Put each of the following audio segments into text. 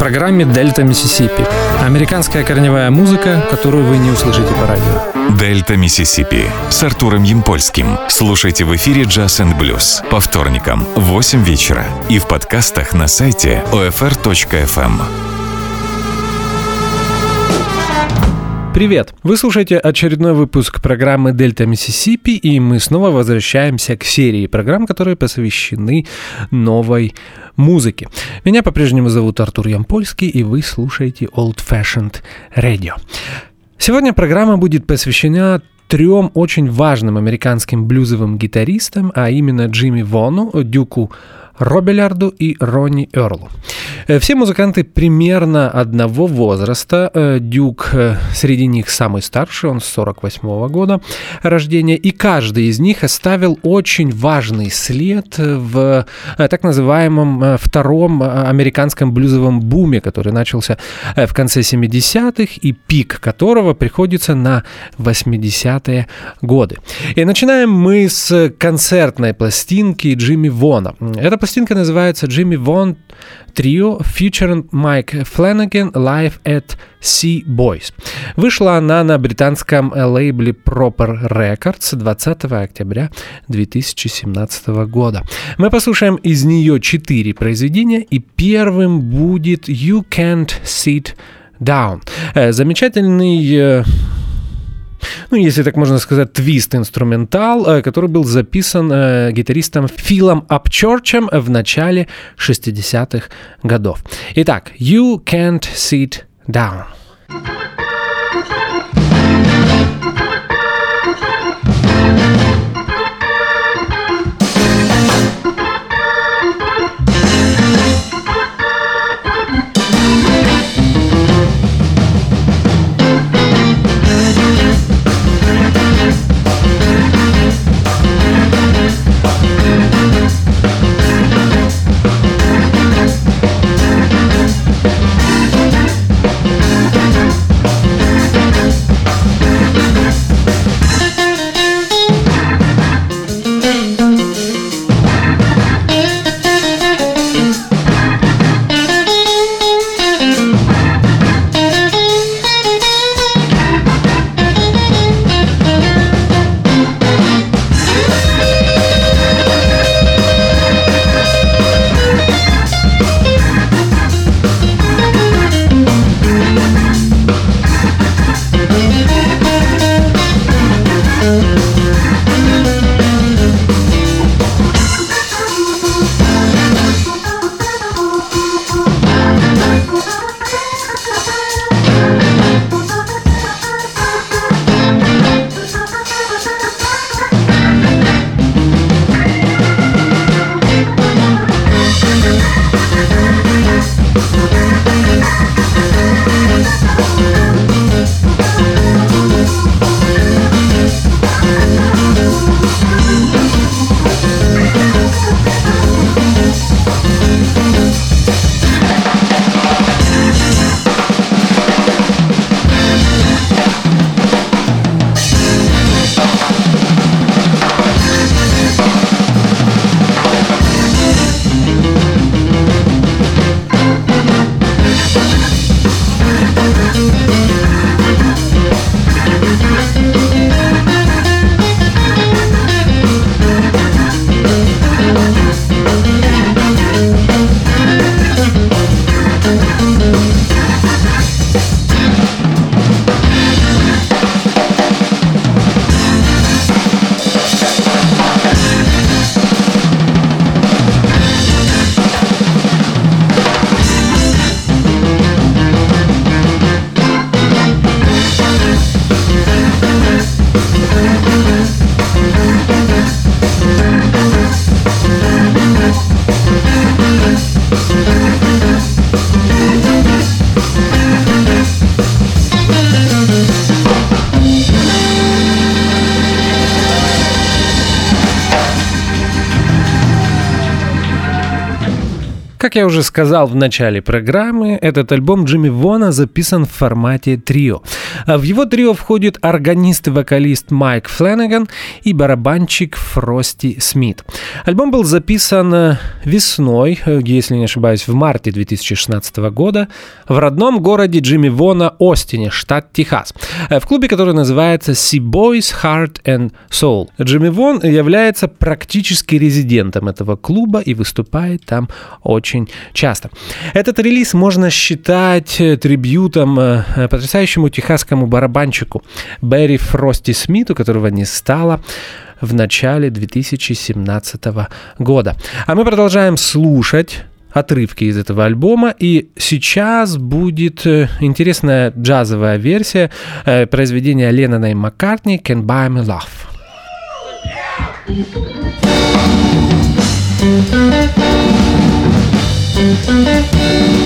программе «Дельта Миссисипи». Американская корневая музыка, которую вы не услышите по радио. «Дельта Миссисипи» с Артуром Ямпольским. Слушайте в эфире «Джаз энд блюз» по вторникам в 8 вечера и в подкастах на сайте OFR.FM. Привет! Вы слушаете очередной выпуск программы «Дельта Миссисипи», и мы снова возвращаемся к серии программ, которые посвящены новой музыке. Меня по-прежнему зовут Артур Ямпольский, и вы слушаете Old Fashioned Radio. Сегодня программа будет посвящена трем очень важным американским блюзовым гитаристам, а именно Джимми Вону, Дюку Робелярду и Ронни Эрлу. Э, все музыканты примерно одного возраста. Э, Дюк э, среди них самый старший, он с 48 -го года рождения, и каждый из них оставил очень важный след в так называемом втором американском блюзовом буме, который начался в конце 70-х и пик которого приходится на 80-е годы. И начинаем мы с концертной пластинки Джимми Вона. Эта пластинка называется «Джимми Вон Trio featuring Mike Flanagan Live at Sea Boys». Вышла она на британском лейбле Proper Records 20 октября 2017 года. Мы послушаем из нее четыре произведения, и первым будет «You Can't Sit Down». Э, замечательный э, ну, если так можно сказать, твист-инструментал, э, который был записан э, гитаристом Филом Апчорчем в начале 60-х годов. Итак, You Can't Sit Down. Как я уже сказал в начале программы, этот альбом Джимми Вона записан в формате трио. В его трио входит органист и вокалист Майк Фленнеган и барабанщик Фрости Смит. Альбом был записан весной, если не ошибаюсь, в марте 2016 года в родном городе Джимми Вона Остине, штат Техас, в клубе, который называется Sea Boys Heart and Soul. Джимми Вон является практически резидентом этого клуба и выступает там очень часто. Этот релиз можно считать трибютом э, потрясающему техасскому барабанщику Берри Фрости Смиту, которого не стало в начале 2017 года. А мы продолжаем слушать отрывки из этого альбома. И сейчас будет э, интересная джазовая версия э, произведения Леннона и Маккартни «Can Buy Me Love». Música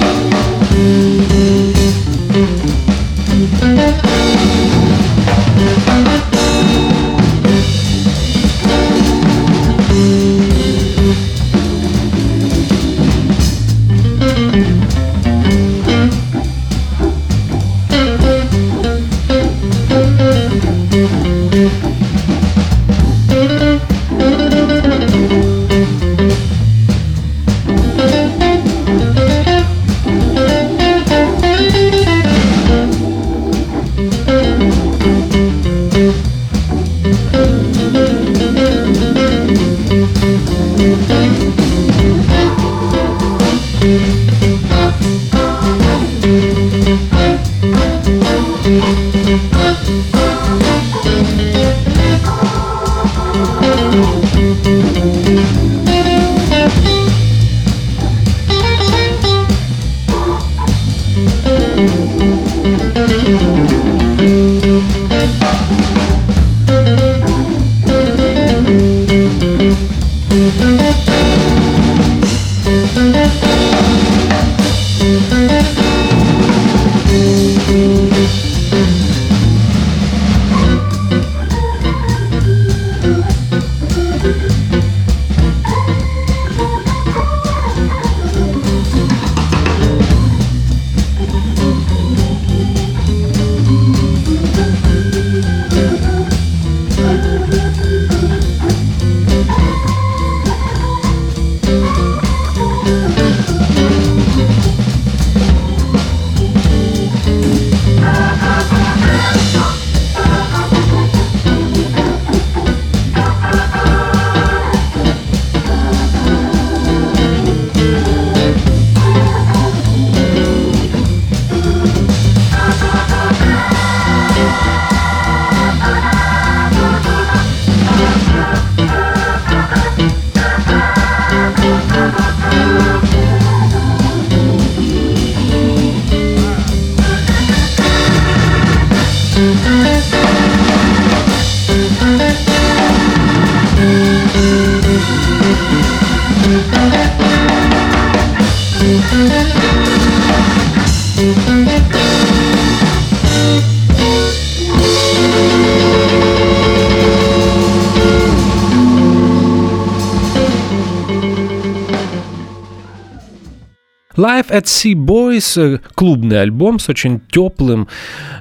Live at Sea Boys э, — клубный альбом с очень теплым,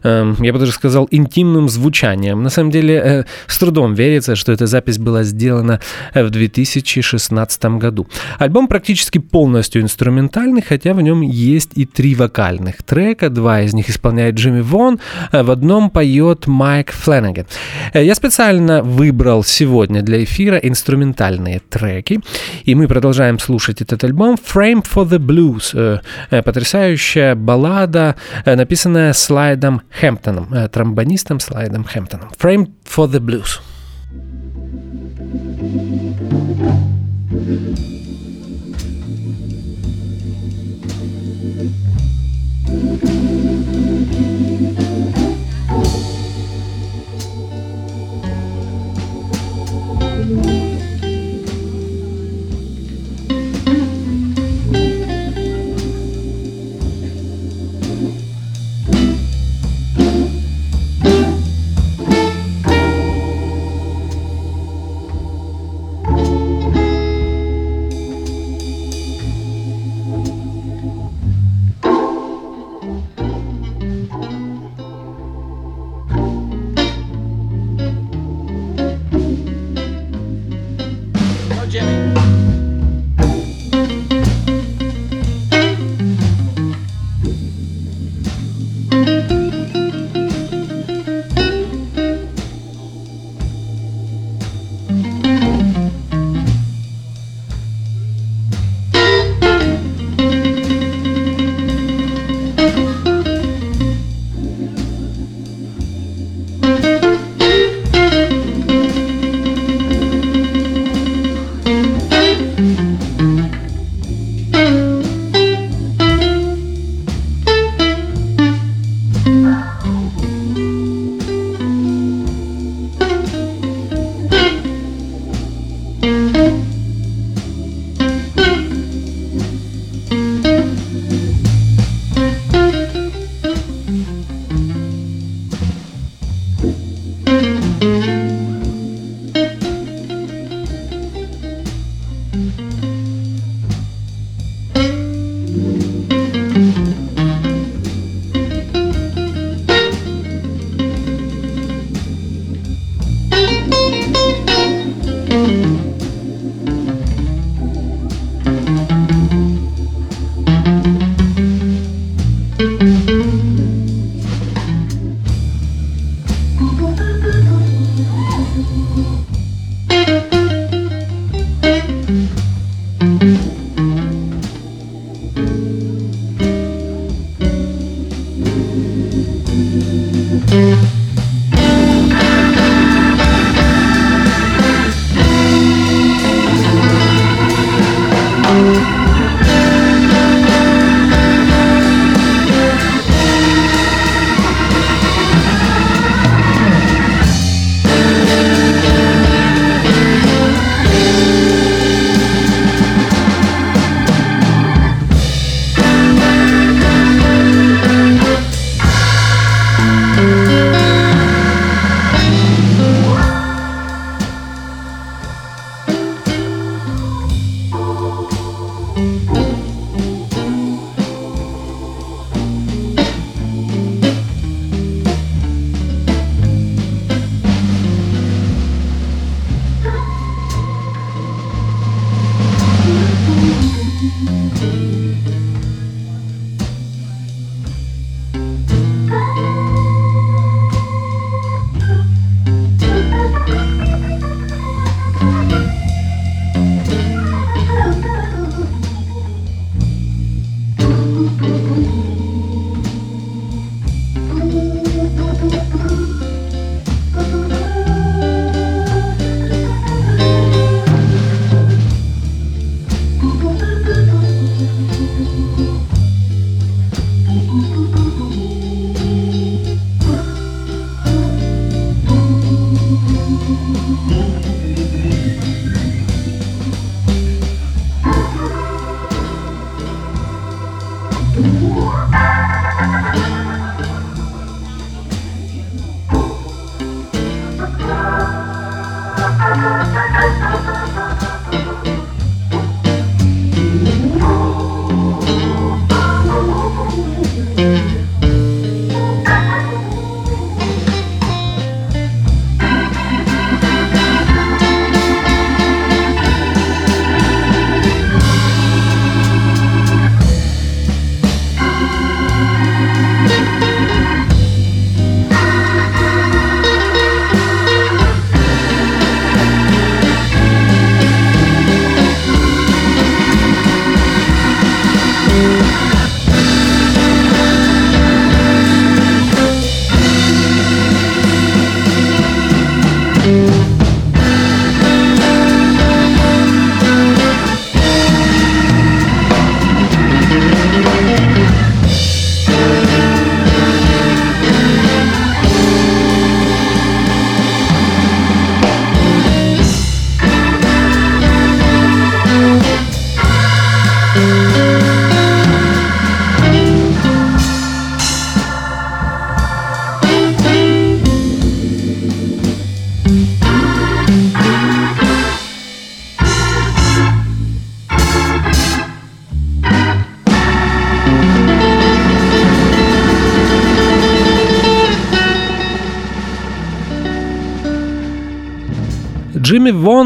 эм, я бы даже сказал, интимным звучанием. На самом деле, э, с трудом верится, что эта запись была сделана в 2016 году. Альбом практически полностью инструментальный, хотя в нем есть и три вокальных трека. Два из них исполняет Джимми Вон, в одном поет Майк Фленнеган. Э, я специально выбрал сегодня для эфира инструментальные треки, и мы продолжаем слушать этот альбом «Frame for the Blues», Э, э, потрясающая баллада, э, написанная Слайдом Хэмптоном, тромбонистом Слайдом Хэмптоном. Frame for the Blues. Джимми Вон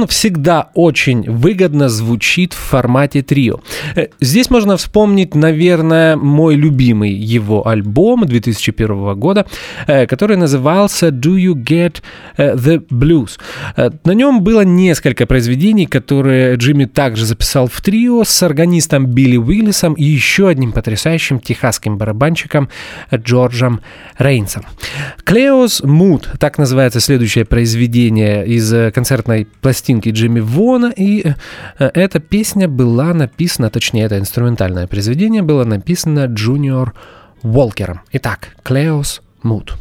всегда очень выгодно звучит в формате трио. Э, здесь можно вспомнить, наверное, мой любимый его альбом 2001 года, э, который назывался «Do You Get э, the Blues?». На нем было несколько произведений, которые Джимми также записал в трио с органистом Билли Уиллисом и еще одним потрясающим техасским барабанщиком Джорджем Рейнсом. «Клеос Муд» — так называется следующее произведение из концертной пластинки Джимми Вона, и эта песня была написана, точнее, это инструментальное произведение было написано Джуниор Уолкером. Итак, Клеос Муд.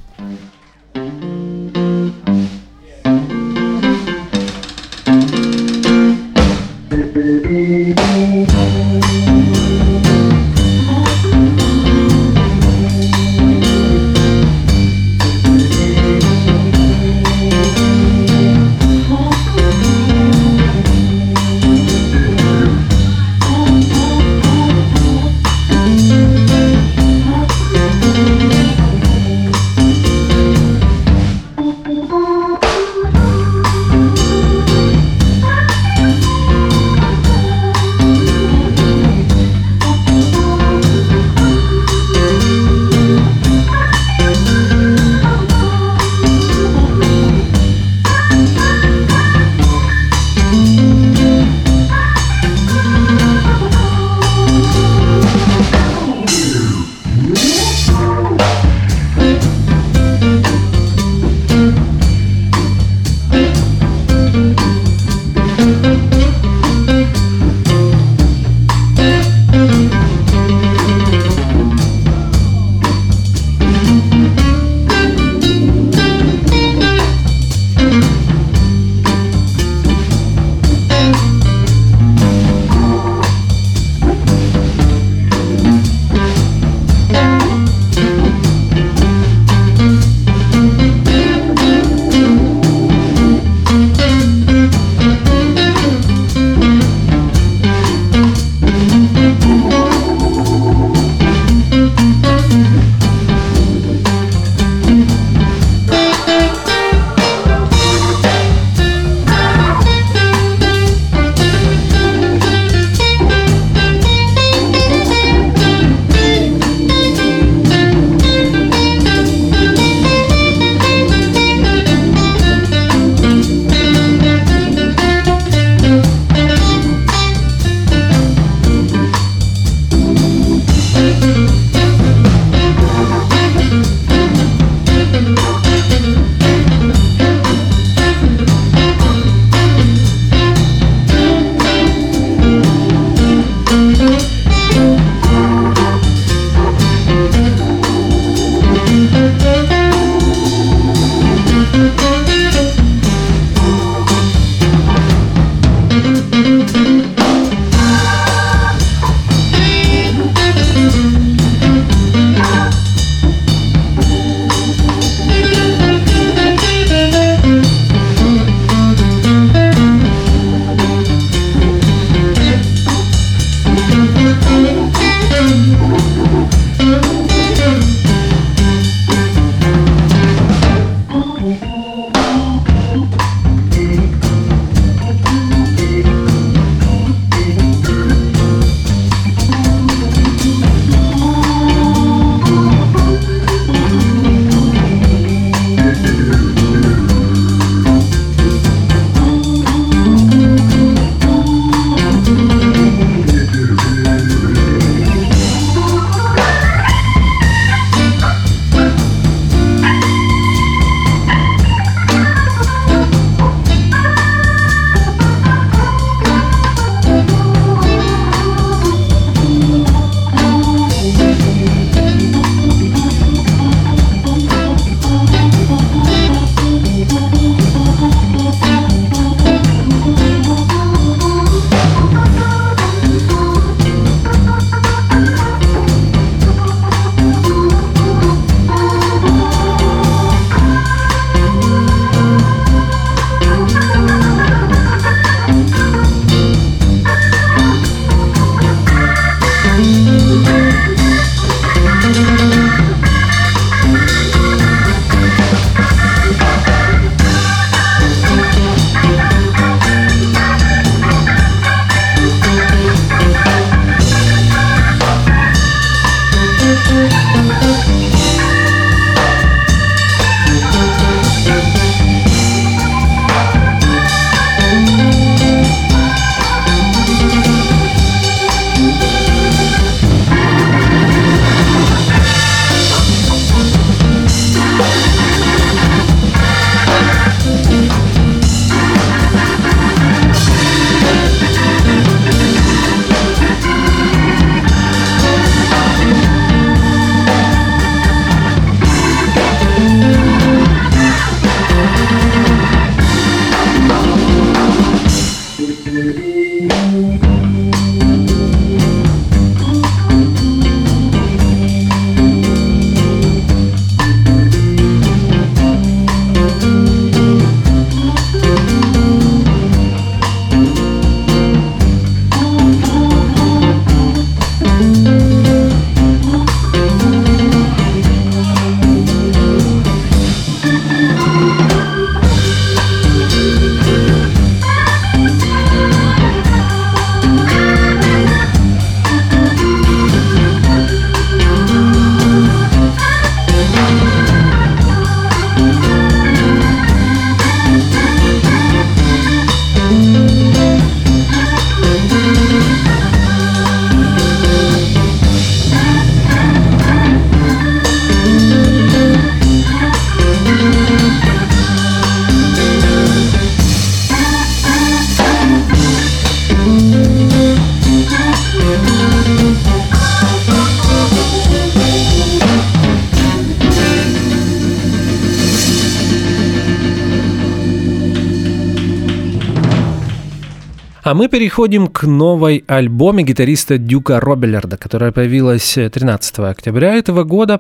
Мы переходим к новой альбоме гитариста Дюка Робеллерда, которая появилась 13 октября этого года.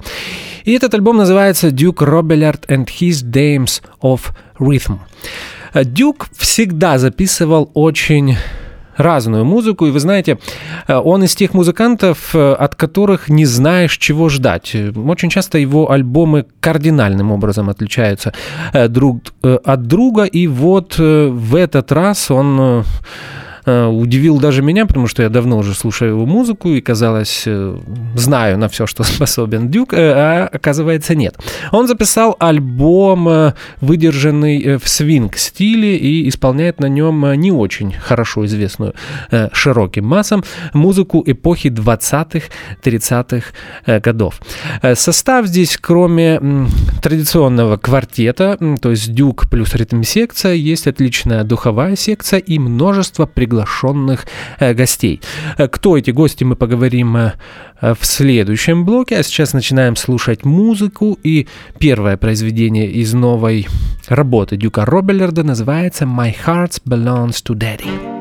И этот альбом называется «Duke Robillard and His Dames of Rhythm». Дюк всегда записывал очень разную музыку, и вы знаете, он из тех музыкантов, от которых не знаешь, чего ждать. Очень часто его альбомы кардинальным образом отличаются друг от друга, и вот в этот раз он Э, удивил даже меня, потому что я давно уже слушаю его музыку и, казалось, э, знаю на все, что способен Дюк, э, а оказывается нет. Он записал альбом, выдержанный в свинг-стиле и исполняет на нем не очень хорошо известную широким массам музыку эпохи 20-х, 30-х годов. Состав здесь, кроме традиционного квартета, то есть Дюк плюс ритм-секция, есть отличная духовая секция и множество приглашений приглашенных э, гостей. Э, кто эти гости, мы поговорим э, в следующем блоке. А сейчас начинаем слушать музыку. И первое произведение из новой работы Дюка Робеллерда называется «My Heart Belongs to Daddy».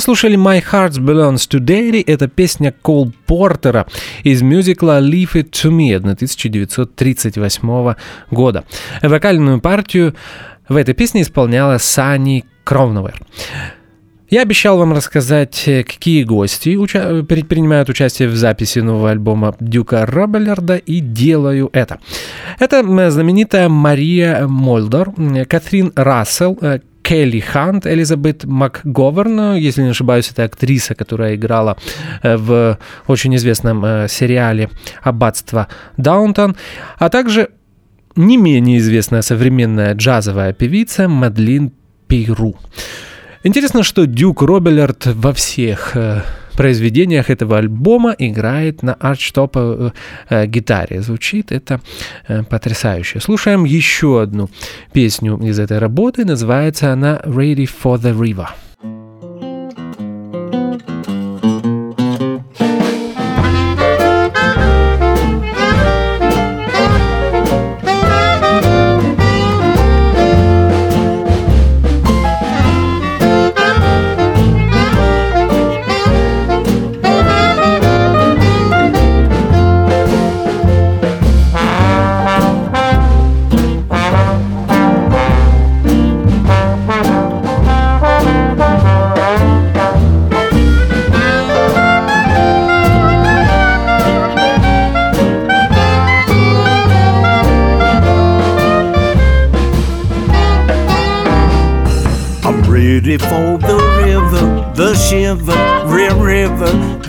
Послушали My Heart Belongs to Daddy. Это песня Кол Портера из мюзикла Leave It To Me 1938 года. Вокальную партию в этой песне исполняла Сани Кровновер. Я обещал вам рассказать, какие гости уча- принимают участие в записи нового альбома Дюка Робеллерда, и делаю это. Это знаменитая Мария Мольдор, Катрин Рассел, Келли Хант, Элизабет МакГоверн, если не ошибаюсь, это актриса, которая играла э, в очень известном э, сериале «Аббатство Даунтон», а также не менее известная современная джазовая певица Мадлин Пейру. Интересно, что Дюк Робеллард во всех э, произведениях этого альбома играет на арчтоп э, э, гитаре. Звучит это э, потрясающе. Слушаем еще одну песню из этой работы. Называется она «Ready for the River».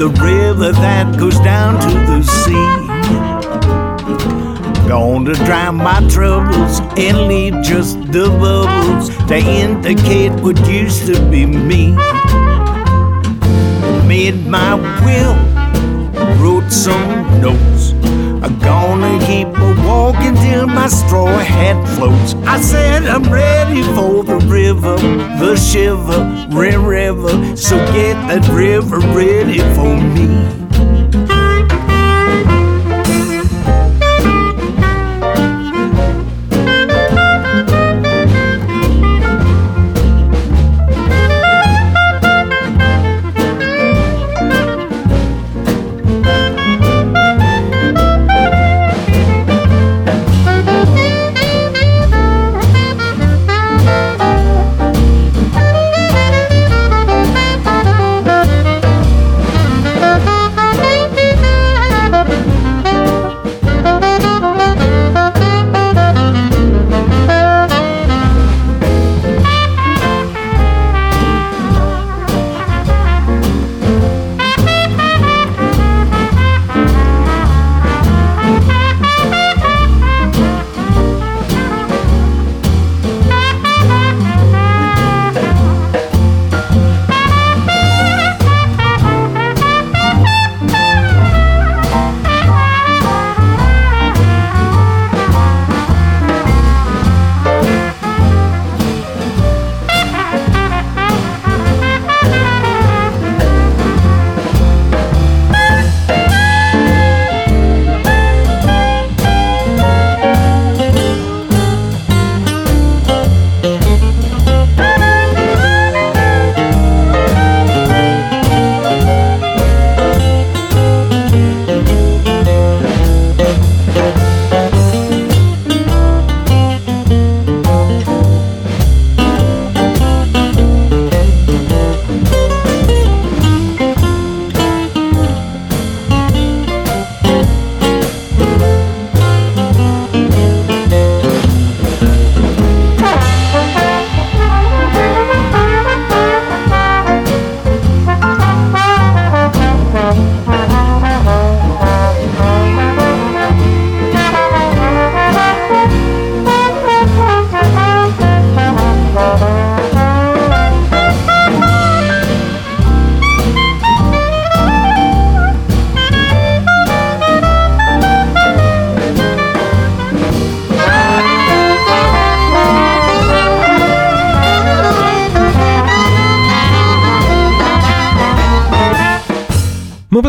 The river that goes down to the sea. Gonna drown my troubles and leave just the bubbles to indicate what used to be me. Made my will, wrote some notes. I'm gonna keep walking till my straw hat floats. I said I'm ready for the river, the shiver, river. So get that river ready for me.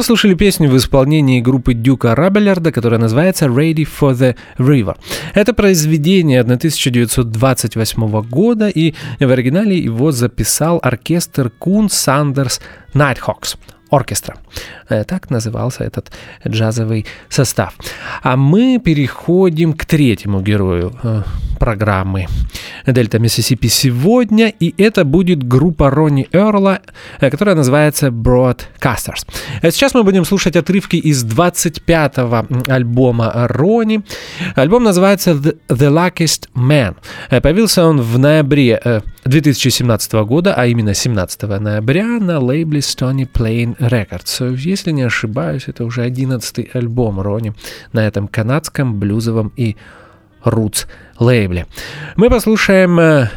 Мы послушали песню в исполнении группы Дюка Робилларда, которая называется «Ready for the River». Это произведение 1928 года, и в оригинале его записал оркестр Coon Sanders Nighthawks оркестра. Э, так назывался этот джазовый состав. А мы переходим к третьему герою э, программы Дельта Миссисипи сегодня, и это будет группа Ронни Эрла, э, которая называется Broadcasters. Сейчас мы будем слушать отрывки из 25-го альбома Ронни. Альбом называется The Luckiest Man. Появился он в ноябре 2017 года, а именно 17 ноября на лейбле Stony Plain Records. Если не ошибаюсь, это уже 11 альбом Рони на этом канадском блюзовом и рутс лейбле. Мы послушаем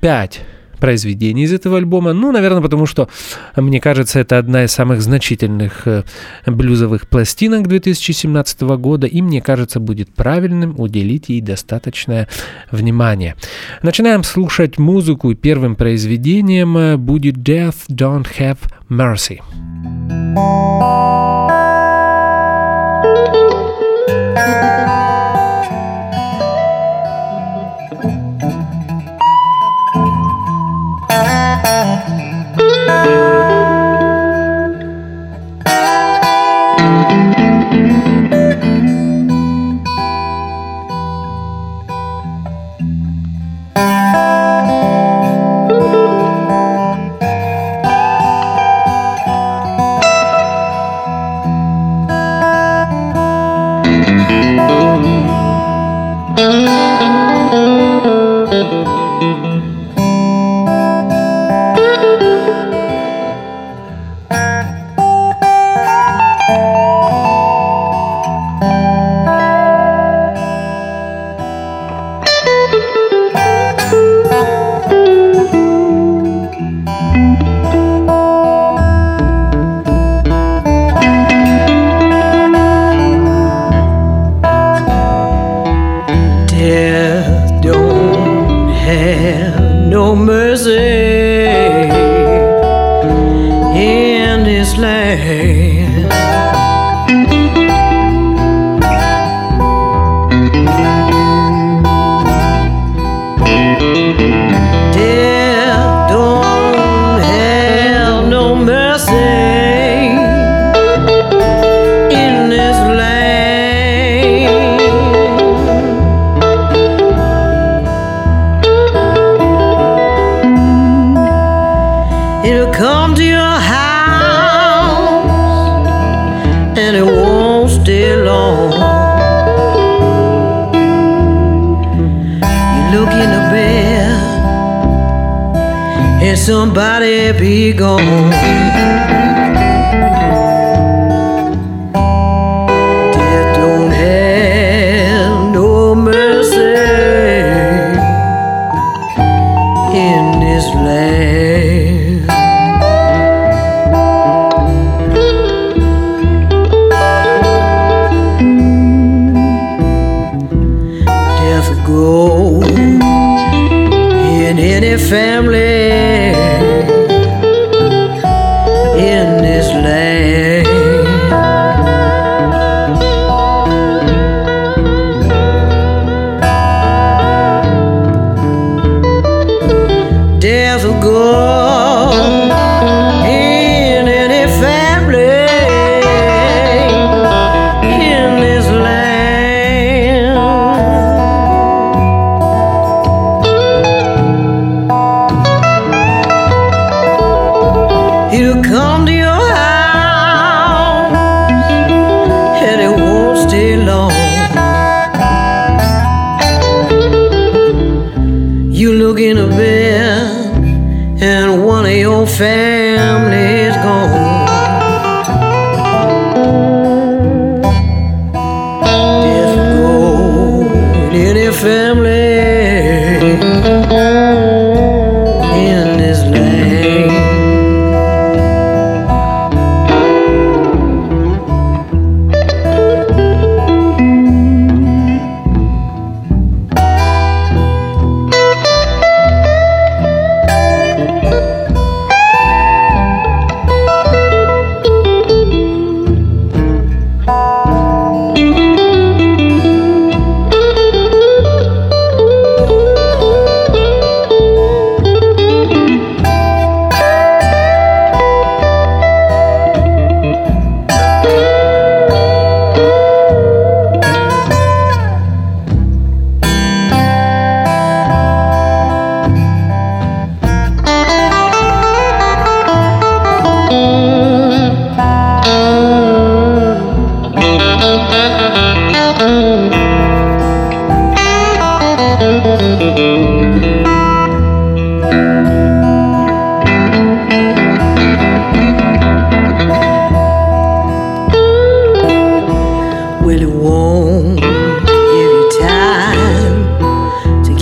5 э, произведений из этого альбома. Ну, наверное, потому что, мне кажется, это одна из самых значительных э, блюзовых пластинок 2017 года, и мне кажется, будет правильным уделить ей достаточное внимание. Начинаем слушать музыку, и первым произведением э, будет Death Don't Have Mercy.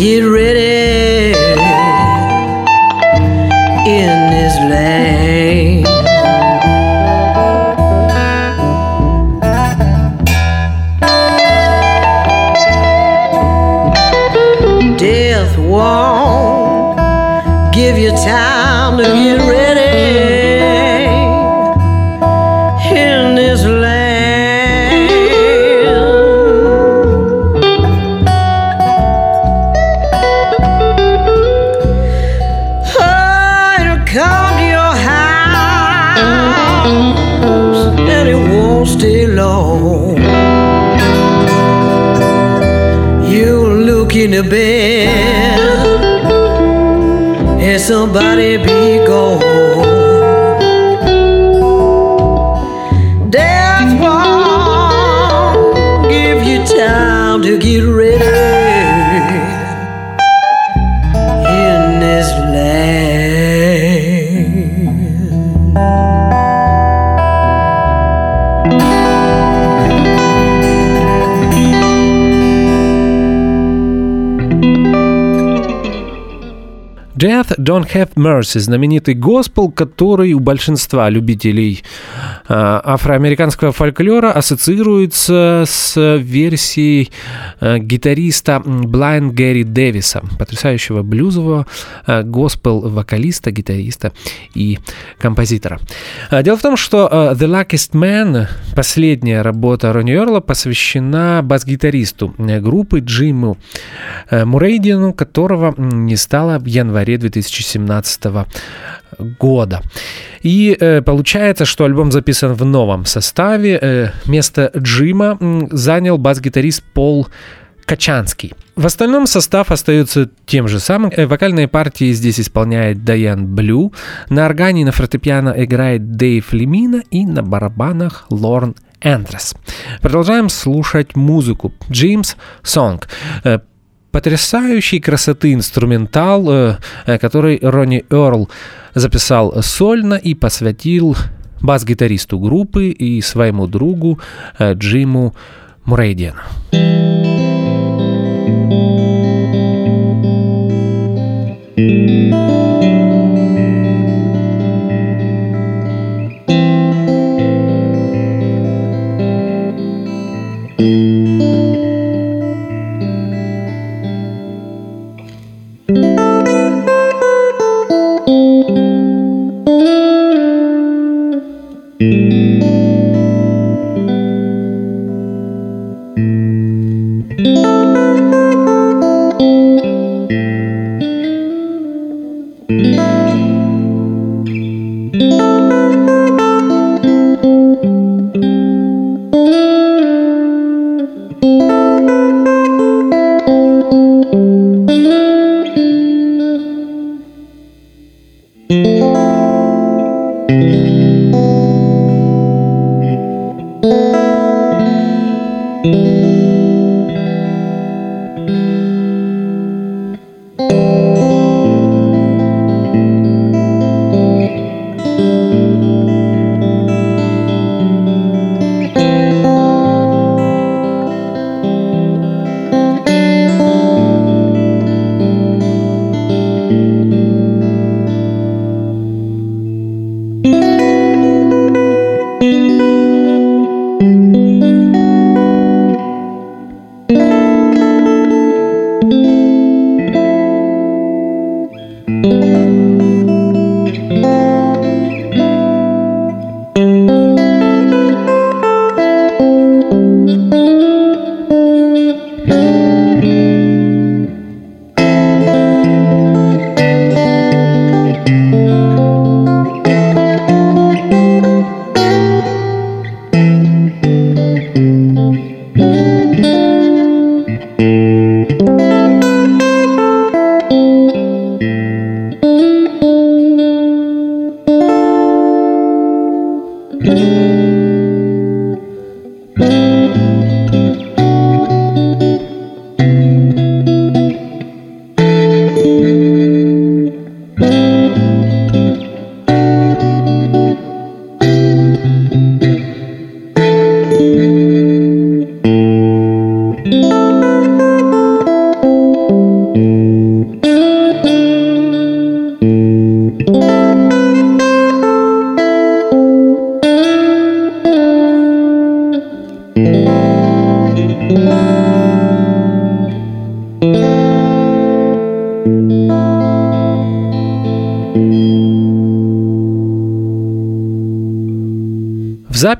Geri somebody Don't Have Mercy, знаменитый госпел, который у большинства любителей э, афроамериканского фольклора ассоциируется с версией э, гитариста Blind Гэри Дэвиса, потрясающего блюзового э, госпел-вокалиста, гитариста и композитора. Дело в том, что The Luckiest Man, последняя работа Ронни Орла, посвящена бас-гитаристу группы Джиму э, Мурейдину, которого не стало в январе 2017 года. И э, получается, что альбом записан в новом составе. Э, место Джима занял бас-гитарист Пол Качанский. В остальном состав остается тем же самым. Э, Вокальные партии здесь исполняет Дайан Блю. На органе и на фортепиано играет Дэйв Лемина и на барабанах Лорн Эндрес. Продолжаем слушать музыку. Джеймс Сонг. Э, Потрясающей красоты инструментал, э, который Ронни Эрл записал сольно и посвятил бас-гитаристу группы и своему другу Джиму Мурейдиану. thank you.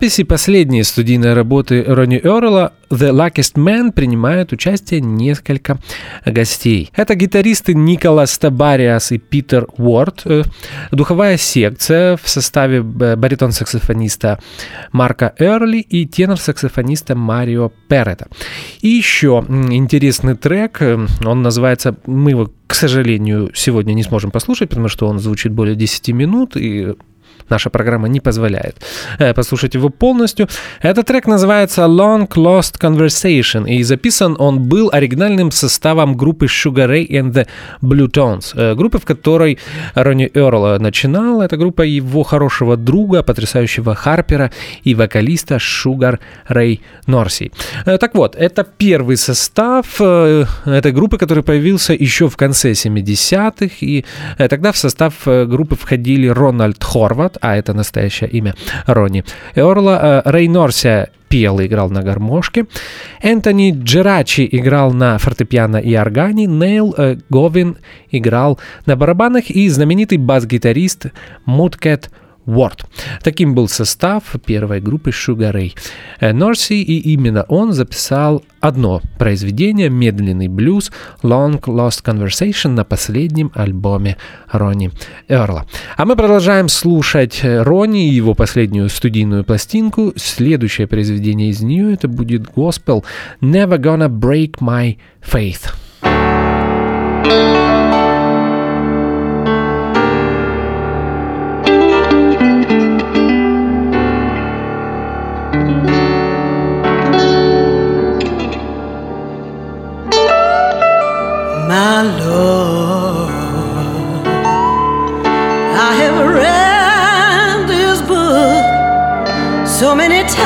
Записи последней студийной работы Ронни Эрла The Luckiest Man принимают участие несколько гостей. Это гитаристы Николас Табариас и Питер Уорд, э, духовая секция в составе баритон-саксофониста Марка Эрли и тенор-саксофониста Марио Перета. И еще интересный трек, э, он называется, мы его, к сожалению, сегодня не сможем послушать, потому что он звучит более 10 минут, и наша программа не позволяет э, послушать его полностью. Этот трек называется Long Lost Conversation, и записан он был оригинальным составом группы Sugar Ray and the Blue Tones, э, группы, в которой Ронни Эрл начинал. Это группа его хорошего друга, потрясающего Харпера и вокалиста Sugar Ray Норси. Э, так вот, это первый состав этой группы, который появился еще в конце 70-х, и тогда в состав группы входили Рональд Хорват, Скотт, а это настоящее имя Ронни Эрла, э, Рэй Норси пел и играл на гармошке. Энтони Джерачи играл на фортепиано и органе. Нейл э, Говин играл на барабанах. И знаменитый бас-гитарист Муткет Ward. Таким был состав первой группы Sugar Ray Норси, и именно он записал одно произведение, медленный блюз Long Lost Conversation на последнем альбоме Ронни Эрла. А мы продолжаем слушать Ронни и его последнюю студийную пластинку. Следующее произведение из нее это будет Gospel Never Gonna Break My Faith. So many times,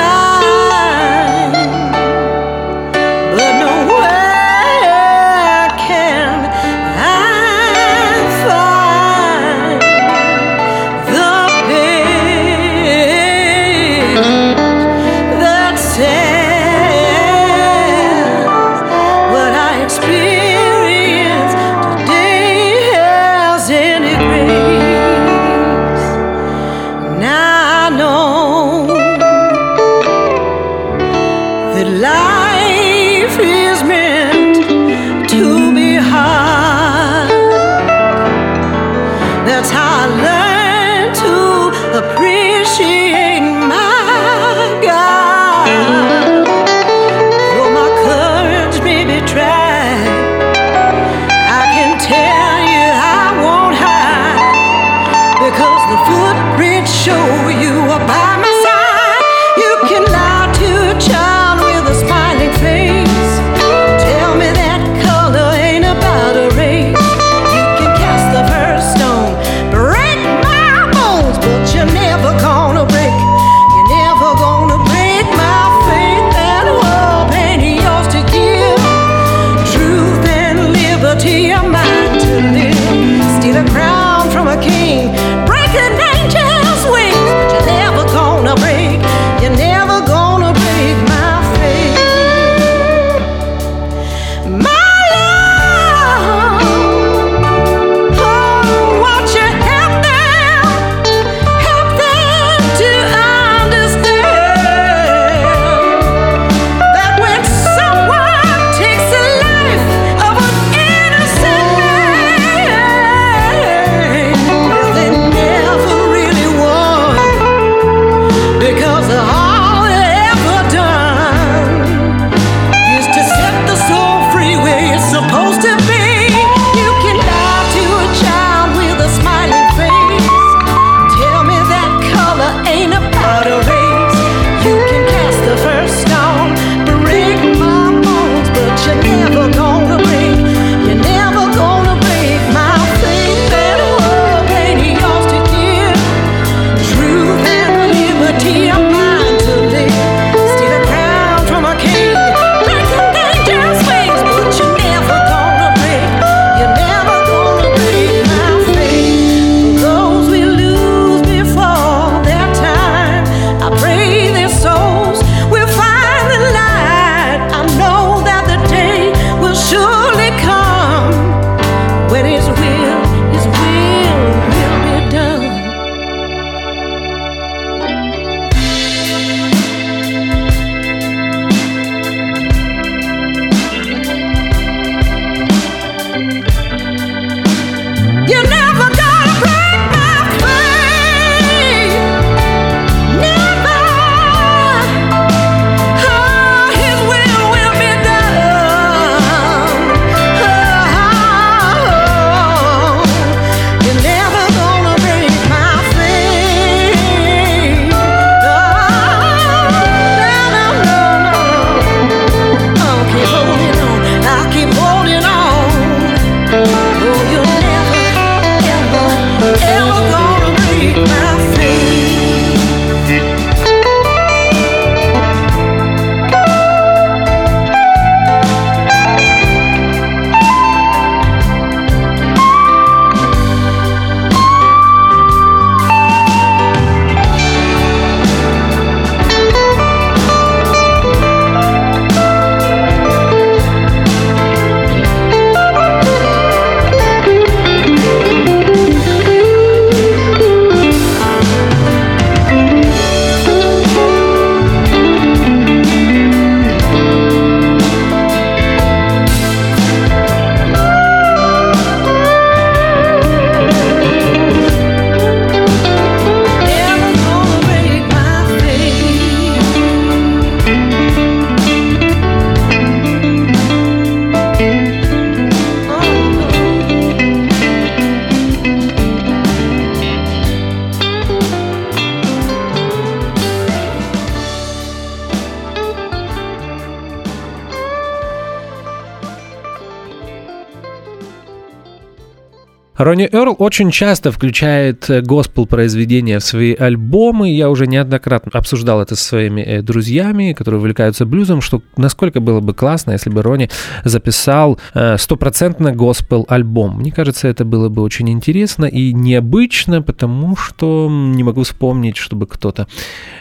Ронни Эрл очень часто включает э, госпел произведения в свои альбомы. Я уже неоднократно обсуждал это со своими э, друзьями, которые увлекаются блюзом, что насколько было бы классно, если бы Ронни записал э, стопроцентно госпел альбом. Мне кажется, это было бы очень интересно и необычно, потому что не могу вспомнить, чтобы кто-то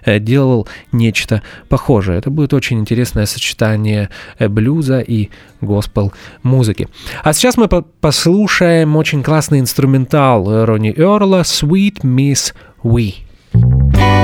делал нечто похожее. Это будет очень интересное сочетание блюза и госпел музыки. А сейчас мы послушаем очень классный инструментал Ронни Эрла «Sweet Miss We».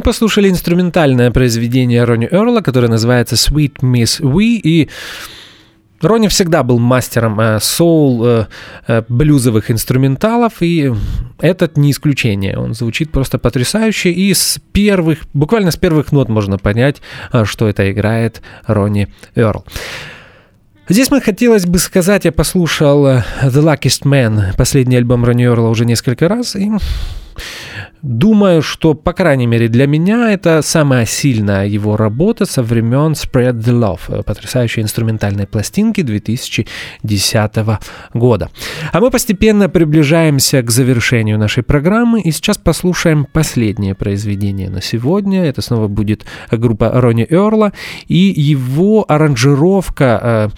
Мы послушали инструментальное произведение Ронни Эрла, которое называется Sweet Miss We, и Ронни всегда был мастером э, соул, э, э, блюзовых инструменталов, и этот не исключение. Он звучит просто потрясающе, и с первых, буквально с первых нот можно понять, э, что это играет Ронни Эрл. Здесь мы хотелось бы сказать, я послушал э, The Luckiest Man, последний альбом Ронни Эрла уже несколько раз, и Думаю, что, по крайней мере, для меня это самая сильная его работа со времен Spread the Love, потрясающей инструментальной пластинки 2010 года. А мы постепенно приближаемся к завершению нашей программы, и сейчас послушаем последнее произведение на сегодня. Это снова будет группа Ронни Эрла, и его аранжировка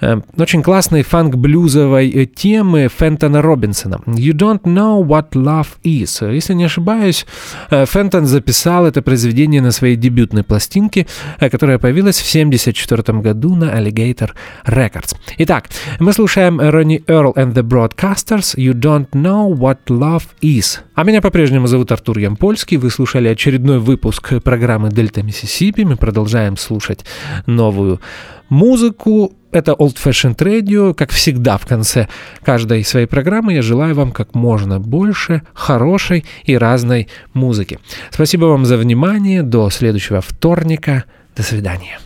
э, э, очень классной фанк-блюзовой темы Фентона Робинсона. You don't know what love is. Если не ошибаюсь, ошибаюсь, э, Фентон записал это произведение на своей дебютной пластинке, э, которая появилась в 1974 году на Alligator Records. Итак, мы слушаем Ронни Эрл and the Broadcasters «You Don't Know What Love Is». А меня по-прежнему зовут Артур Ямпольский. Вы слушали очередной выпуск программы «Дельта Миссисипи». Мы продолжаем слушать новую музыку. Это Old Fashioned Radio. Как всегда, в конце каждой своей программы я желаю вам как можно больше хорошей и разной музыки. Спасибо вам за внимание. До следующего вторника. До свидания.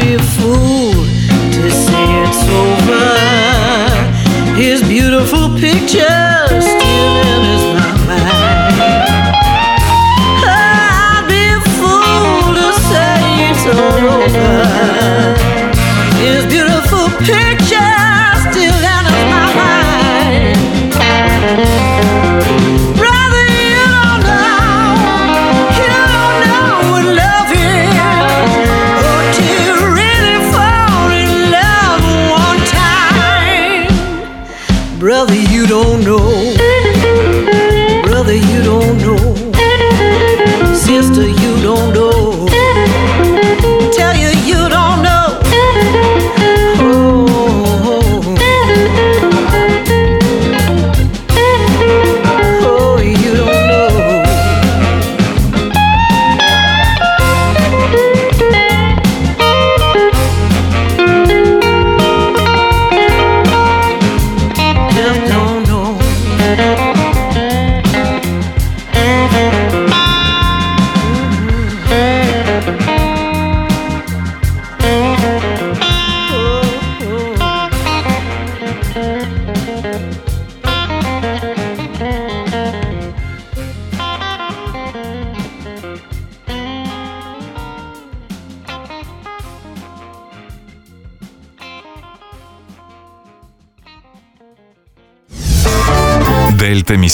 be a fool to say it's over. His beautiful picture.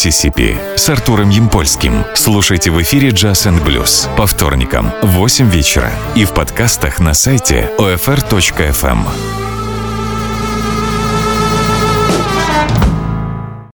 Миссисипи с Артуром Ямпольским. Слушайте в эфире Jazz and Blues по вторникам в 8 вечера и в подкастах на сайте OFR.FM.